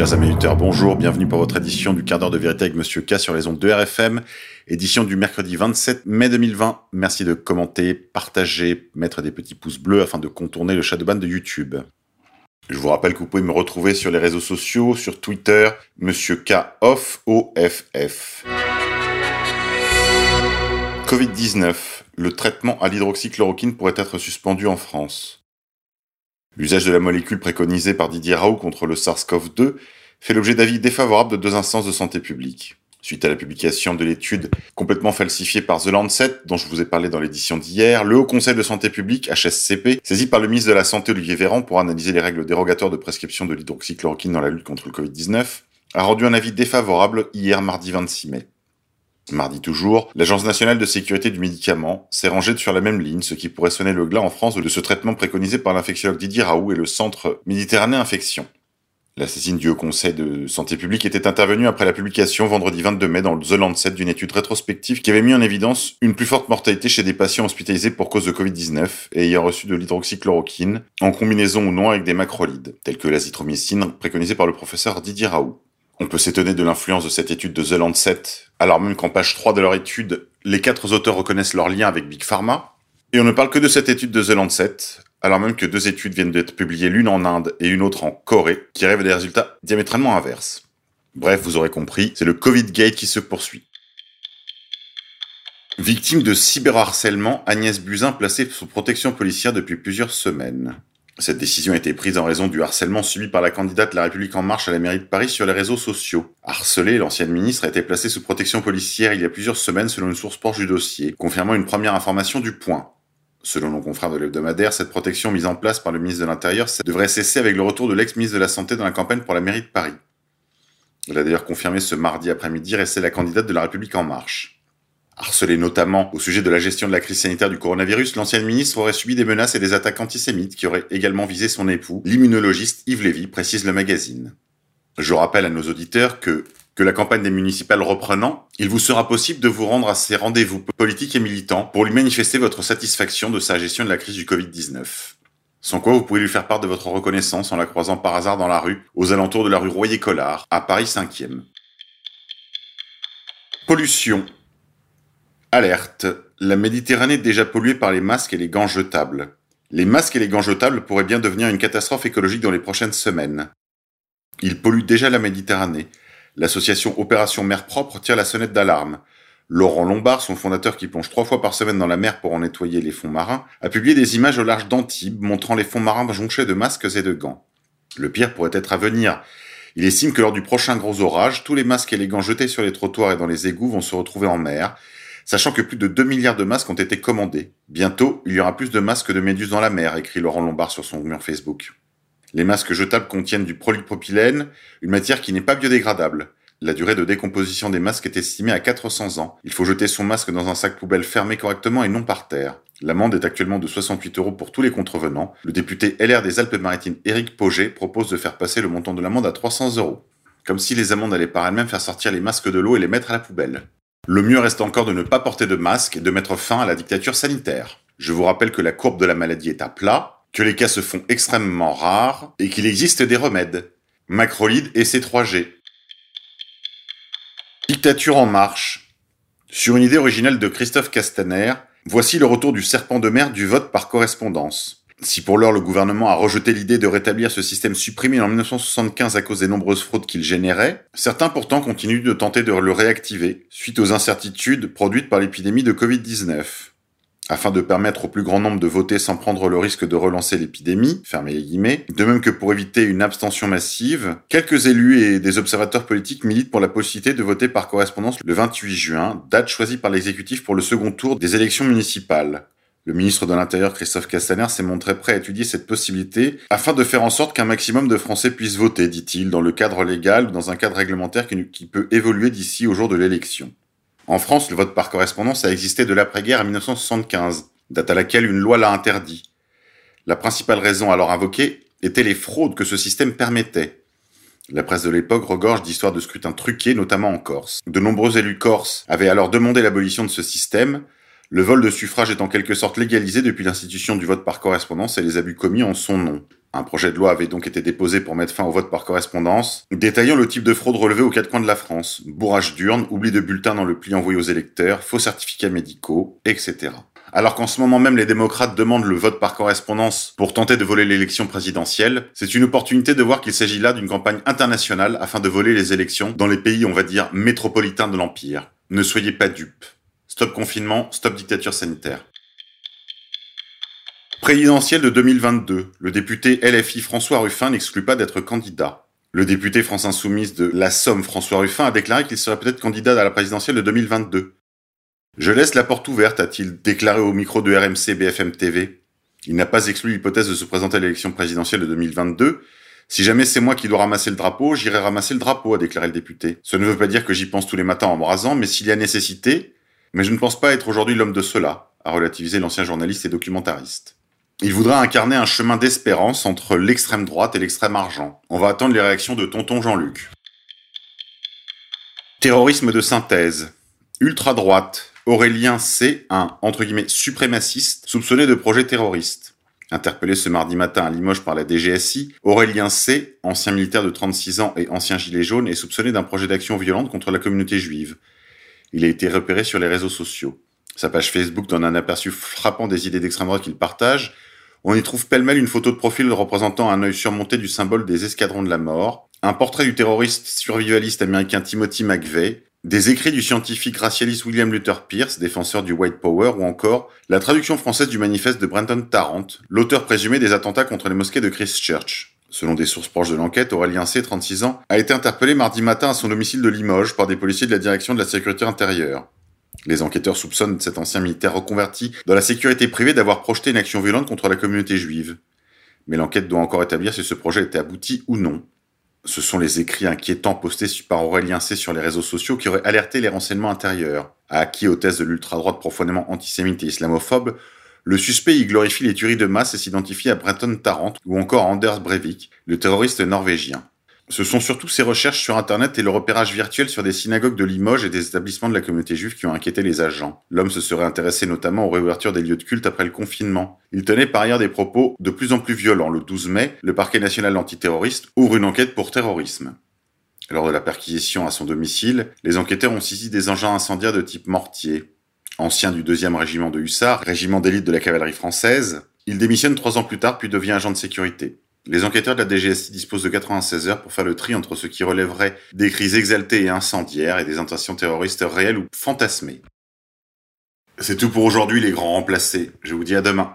Chers amis auditeurs, bonjour, bienvenue pour votre édition du quart d'heure de vérité avec Monsieur K sur les ondes de RFM, édition du mercredi 27 mai 2020. Merci de commenter, partager, mettre des petits pouces bleus afin de contourner le shadowban de YouTube. Je vous rappelle que vous pouvez me retrouver sur les réseaux sociaux, sur Twitter, Monsieur K off OFF. Covid-19. Le traitement à l'hydroxychloroquine pourrait être suspendu en France. L'usage de la molécule préconisée par Didier Raoult contre le SARS-CoV-2 fait l'objet d'avis défavorables de deux instances de santé publique. Suite à la publication de l'étude complètement falsifiée par The Lancet, dont je vous ai parlé dans l'édition d'hier, le Haut Conseil de Santé Publique, HSCP, saisi par le ministre de la Santé Olivier Véran pour analyser les règles dérogatoires de prescription de l'hydroxychloroquine dans la lutte contre le Covid-19, a rendu un avis défavorable hier mardi 26 mai. Mardi toujours, l'Agence nationale de sécurité du médicament s'est rangée sur la même ligne, ce qui pourrait sonner le glas en France de ce traitement préconisé par l'infectiologue Didier Raoult et le Centre Méditerranée Infection. La saisine du Haut Conseil de Santé publique était intervenue après la publication vendredi 22 mai dans The Lancet d'une étude rétrospective qui avait mis en évidence une plus forte mortalité chez des patients hospitalisés pour cause de Covid-19 et ayant reçu de l'hydroxychloroquine, en combinaison ou non avec des macrolides, tels que l'azithromycine préconisée par le professeur Didier Raoult. On peut s'étonner de l'influence de cette étude de The Lancet, alors même qu'en page 3 de leur étude, les quatre auteurs reconnaissent leur lien avec Big Pharma. Et on ne parle que de cette étude de The Lancet, alors même que deux études viennent d'être publiées, l'une en Inde et une autre en Corée, qui rêvent des résultats diamétralement inverses. Bref, vous aurez compris, c'est le Covid Gate qui se poursuit. Victime de cyberharcèlement, Agnès Buzyn placée sous protection policière depuis plusieurs semaines. Cette décision a été prise en raison du harcèlement subi par la candidate La République En Marche à la mairie de Paris sur les réseaux sociaux. Harcelée, l'ancienne ministre a été placée sous protection policière il y a plusieurs semaines selon une source proche du dossier, confirmant une première information du point. Selon nos confrères de l'hebdomadaire, cette protection mise en place par le ministre de l'Intérieur devrait cesser avec le retour de l'ex-ministre de la Santé dans la campagne pour la mairie de Paris. Elle a d'ailleurs confirmé ce mardi après-midi rester la candidate de La République En Marche. Harcelée notamment au sujet de la gestion de la crise sanitaire du coronavirus, l'ancienne ministre aurait subi des menaces et des attaques antisémites qui auraient également visé son époux, l'immunologiste Yves Lévy, précise le magazine. Je rappelle à nos auditeurs que, que la campagne des municipales reprenant, il vous sera possible de vous rendre à ces rendez-vous politiques et militants pour lui manifester votre satisfaction de sa gestion de la crise du Covid-19. Sans quoi vous pouvez lui faire part de votre reconnaissance en la croisant par hasard dans la rue, aux alentours de la rue Royer-Collard, à Paris 5e. Pollution. Alerte. La Méditerranée déjà polluée par les masques et les gants jetables. Les masques et les gants jetables pourraient bien devenir une catastrophe écologique dans les prochaines semaines. Ils polluent déjà la Méditerranée. L'association Opération Mer Propre tire la sonnette d'alarme. Laurent Lombard, son fondateur qui plonge trois fois par semaine dans la mer pour en nettoyer les fonds marins, a publié des images au large d'Antibes montrant les fonds marins jonchés de masques et de gants. Le pire pourrait être à venir. Il estime que lors du prochain gros orage, tous les masques et les gants jetés sur les trottoirs et dans les égouts vont se retrouver en mer, sachant que plus de 2 milliards de masques ont été commandés. Bientôt, il y aura plus de masques que de méduses dans la mer, écrit Laurent Lombard sur son mur Facebook. Les masques jetables contiennent du polypropylène, une matière qui n'est pas biodégradable. La durée de décomposition des masques est estimée à 400 ans. Il faut jeter son masque dans un sac poubelle fermé correctement et non par terre. L'amende est actuellement de 68 euros pour tous les contrevenants. Le député LR des Alpes-Maritimes Éric Poget propose de faire passer le montant de l'amende à 300 euros. Comme si les amendes allaient par elles-mêmes faire sortir les masques de l'eau et les mettre à la poubelle. Le mieux reste encore de ne pas porter de masque et de mettre fin à la dictature sanitaire. Je vous rappelle que la courbe de la maladie est à plat, que les cas se font extrêmement rares et qu'il existe des remèdes. Macrolide et C3G. Dictature en marche. Sur une idée originale de Christophe Castaner, voici le retour du serpent de mer du vote par correspondance. Si pour l'heure le gouvernement a rejeté l'idée de rétablir ce système supprimé en 1975 à cause des nombreuses fraudes qu'il générait, certains pourtant continuent de tenter de le réactiver, suite aux incertitudes produites par l'épidémie de Covid-19. Afin de permettre au plus grand nombre de voter sans prendre le risque de relancer l'épidémie, fermez les guillemets, de même que pour éviter une abstention massive, quelques élus et des observateurs politiques militent pour la possibilité de voter par correspondance le 28 juin, date choisie par l'exécutif pour le second tour des élections municipales. Le ministre de l'Intérieur, Christophe Castaner, s'est montré prêt à étudier cette possibilité afin de faire en sorte qu'un maximum de Français puissent voter, dit-il, dans le cadre légal ou dans un cadre réglementaire qui peut évoluer d'ici au jour de l'élection. En France, le vote par correspondance a existé de l'après-guerre à 1975, date à laquelle une loi l'a interdit. La principale raison alors invoquée était les fraudes que ce système permettait. La presse de l'époque regorge d'histoires de scrutins truqués, notamment en Corse. De nombreux élus corses avaient alors demandé l'abolition de ce système, le vol de suffrage est en quelque sorte légalisé depuis l'institution du vote par correspondance et les abus commis en son nom. Un projet de loi avait donc été déposé pour mettre fin au vote par correspondance, détaillant le type de fraude relevée aux quatre coins de la France. Bourrage d'urne, oubli de bulletins dans le pli envoyé aux électeurs, faux certificats médicaux, etc. Alors qu'en ce moment même les démocrates demandent le vote par correspondance pour tenter de voler l'élection présidentielle, c'est une opportunité de voir qu'il s'agit là d'une campagne internationale afin de voler les élections dans les pays, on va dire, métropolitains de l'Empire. Ne soyez pas dupes. Stop confinement, stop dictature sanitaire. Présidentielle de 2022, le député LFI François Ruffin n'exclut pas d'être candidat. Le député France Insoumise de la Somme François Ruffin a déclaré qu'il serait peut-être candidat à la présidentielle de 2022. Je laisse la porte ouverte, a-t-il déclaré au micro de RMC BFM TV. Il n'a pas exclu l'hypothèse de se présenter à l'élection présidentielle de 2022. Si jamais c'est moi qui dois ramasser le drapeau, j'irai ramasser le drapeau, a déclaré le député. Ce ne veut pas dire que j'y pense tous les matins en me rasant, mais s'il y a nécessité, mais je ne pense pas être aujourd'hui l'homme de cela, a relativisé l'ancien journaliste et documentariste. Il voudra incarner un chemin d'espérance entre l'extrême droite et l'extrême argent. On va attendre les réactions de tonton Jean-Luc. Terrorisme de synthèse. Ultra-droite. Aurélien C., un, entre guillemets, suprémaciste, soupçonné de projet terroriste. Interpellé ce mardi matin à Limoges par la DGSI, Aurélien C., ancien militaire de 36 ans et ancien gilet jaune, est soupçonné d'un projet d'action violente contre la communauté juive. Il a été repéré sur les réseaux sociaux. Sa page Facebook donne un aperçu frappant des idées d'extrême droite qu'il partage, on y trouve pêle-mêle une photo de profil représentant un œil surmonté du symbole des escadrons de la mort, un portrait du terroriste survivaliste américain Timothy McVeigh, des écrits du scientifique racialiste William Luther Pierce, défenseur du White Power, ou encore la traduction française du manifeste de Brenton Tarrant, l'auteur présumé des attentats contre les mosquées de Christchurch. Selon des sources proches de l'enquête, Aurélien C., 36 ans, a été interpellé mardi matin à son domicile de Limoges par des policiers de la direction de la sécurité intérieure. Les enquêteurs soupçonnent cet ancien militaire reconverti dans la sécurité privée d'avoir projeté une action violente contre la communauté juive. Mais l'enquête doit encore établir si ce projet était abouti ou non. Ce sont les écrits inquiétants postés par Aurélien C sur les réseaux sociaux qui auraient alerté les renseignements intérieurs. À acquis aux thèses de l'ultra-droite profondément antisémite et islamophobe, le suspect y glorifie les tueries de masse et s'identifie à Brenton Tarrant ou encore Anders Breivik, le terroriste norvégien. Ce sont surtout ses recherches sur Internet et le repérage virtuel sur des synagogues de Limoges et des établissements de la communauté juive qui ont inquiété les agents. L'homme se serait intéressé notamment aux réouvertures des lieux de culte après le confinement. Il tenait par ailleurs des propos de plus en plus violents. Le 12 mai, le parquet national antiterroriste ouvre une enquête pour terrorisme. Lors de la perquisition à son domicile, les enquêteurs ont saisi des engins incendiaires de type mortier. Ancien du 2e régiment de hussards, régiment d'élite de la cavalerie française, il démissionne trois ans plus tard puis devient agent de sécurité. Les enquêteurs de la DGSI disposent de 96 heures pour faire le tri entre ce qui relèverait des crises exaltées et incendiaires et des intentions terroristes réelles ou fantasmées. C'est tout pour aujourd'hui les grands remplacés. Je vous dis à demain.